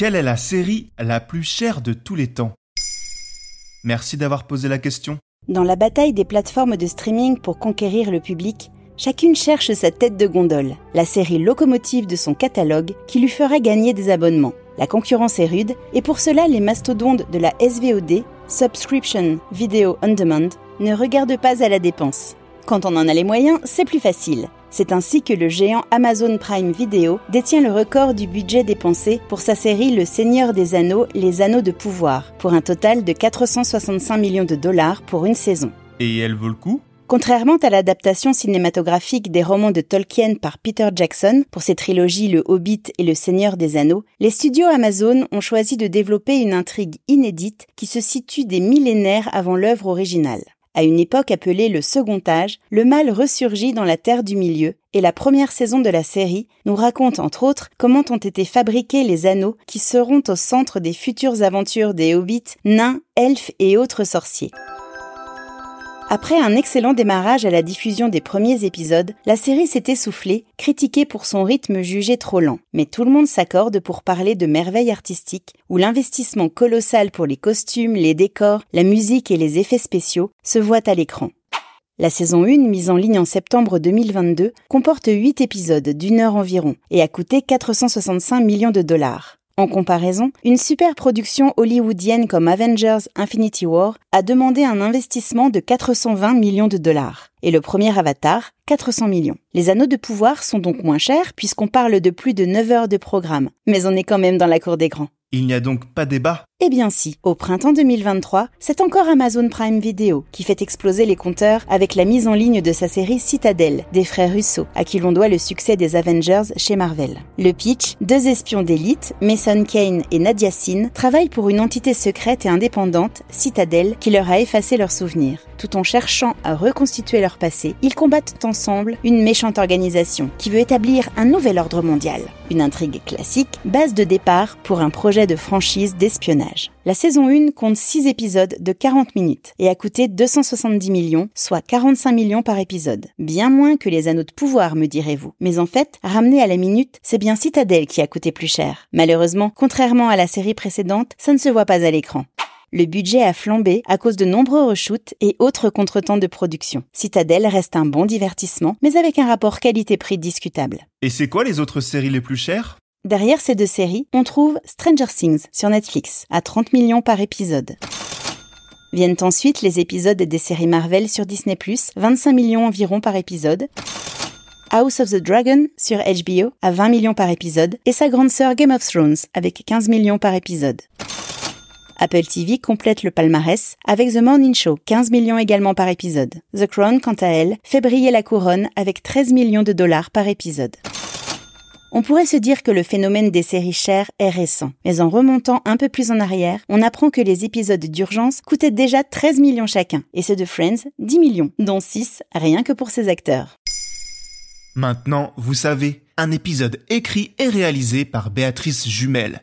Quelle est la série la plus chère de tous les temps? Merci d'avoir posé la question. Dans la bataille des plateformes de streaming pour conquérir le public, chacune cherche sa tête de gondole, la série locomotive de son catalogue qui lui fera gagner des abonnements. La concurrence est rude et pour cela les mastodontes de la SVOD, Subscription Video On Demand, ne regardent pas à la dépense. Quand on en a les moyens, c'est plus facile. C'est ainsi que le géant Amazon Prime Video détient le record du budget dépensé pour sa série Le Seigneur des Anneaux, Les Anneaux de Pouvoir, pour un total de 465 millions de dollars pour une saison. Et elle vaut le coup? Contrairement à l'adaptation cinématographique des romans de Tolkien par Peter Jackson pour ses trilogies Le Hobbit et Le Seigneur des Anneaux, les studios Amazon ont choisi de développer une intrigue inédite qui se situe des millénaires avant l'œuvre originale. À une époque appelée le Second Âge, le mal ressurgit dans la Terre du Milieu, et la première saison de la série nous raconte entre autres comment ont été fabriqués les anneaux qui seront au centre des futures aventures des hobbits, nains, elfes et autres sorciers. Après un excellent démarrage à la diffusion des premiers épisodes, la série s'est essoufflée, critiquée pour son rythme jugé trop lent. Mais tout le monde s'accorde pour parler de merveilles artistiques, où l'investissement colossal pour les costumes, les décors, la musique et les effets spéciaux se voit à l'écran. La saison 1, mise en ligne en septembre 2022, comporte 8 épisodes d'une heure environ et a coûté 465 millions de dollars. En comparaison, une super production hollywoodienne comme Avengers Infinity War a demandé un investissement de 420 millions de dollars. Et le premier Avatar, 400 millions. Les anneaux de pouvoir sont donc moins chers puisqu'on parle de plus de 9 heures de programme. Mais on est quand même dans la cour des grands. Il n'y a donc pas débat? Eh bien si, au printemps 2023, c'est encore Amazon Prime Video qui fait exploser les compteurs avec la mise en ligne de sa série Citadel des frères Russo, à qui l'on doit le succès des Avengers chez Marvel. Le pitch, deux espions d'élite, Mason Kane et Nadia Sin, travaillent pour une entité secrète et indépendante, Citadel, qui leur a effacé leurs souvenirs. Tout en cherchant à reconstituer passé, ils combattent ensemble une méchante organisation qui veut établir un nouvel ordre mondial. Une intrigue classique, base de départ pour un projet de franchise d'espionnage. La saison 1 compte 6 épisodes de 40 minutes et a coûté 270 millions, soit 45 millions par épisode. Bien moins que les anneaux de pouvoir, me direz-vous. Mais en fait, ramené à la minute, c'est bien Citadel qui a coûté plus cher. Malheureusement, contrairement à la série précédente, ça ne se voit pas à l'écran le budget a flambé à cause de nombreux reshoots et autres contretemps de production. Citadel reste un bon divertissement, mais avec un rapport qualité-prix discutable. Et c'est quoi les autres séries les plus chères? Derrière ces deux séries, on trouve Stranger Things sur Netflix, à 30 millions par épisode. Viennent ensuite les épisodes des séries Marvel sur Disney+, 25 millions environ par épisode. House of the Dragon sur HBO à 20 millions par épisode et sa grande sœur Game of Thrones avec 15 millions par épisode. Apple TV complète le palmarès avec The Morning Show, 15 millions également par épisode. The Crown, quant à elle, fait briller la couronne avec 13 millions de dollars par épisode. On pourrait se dire que le phénomène des séries chères est récent, mais en remontant un peu plus en arrière, on apprend que les épisodes d'urgence coûtaient déjà 13 millions chacun, et ceux de Friends 10 millions, dont 6 rien que pour ses acteurs. Maintenant, vous savez, un épisode écrit et réalisé par Béatrice Jumel.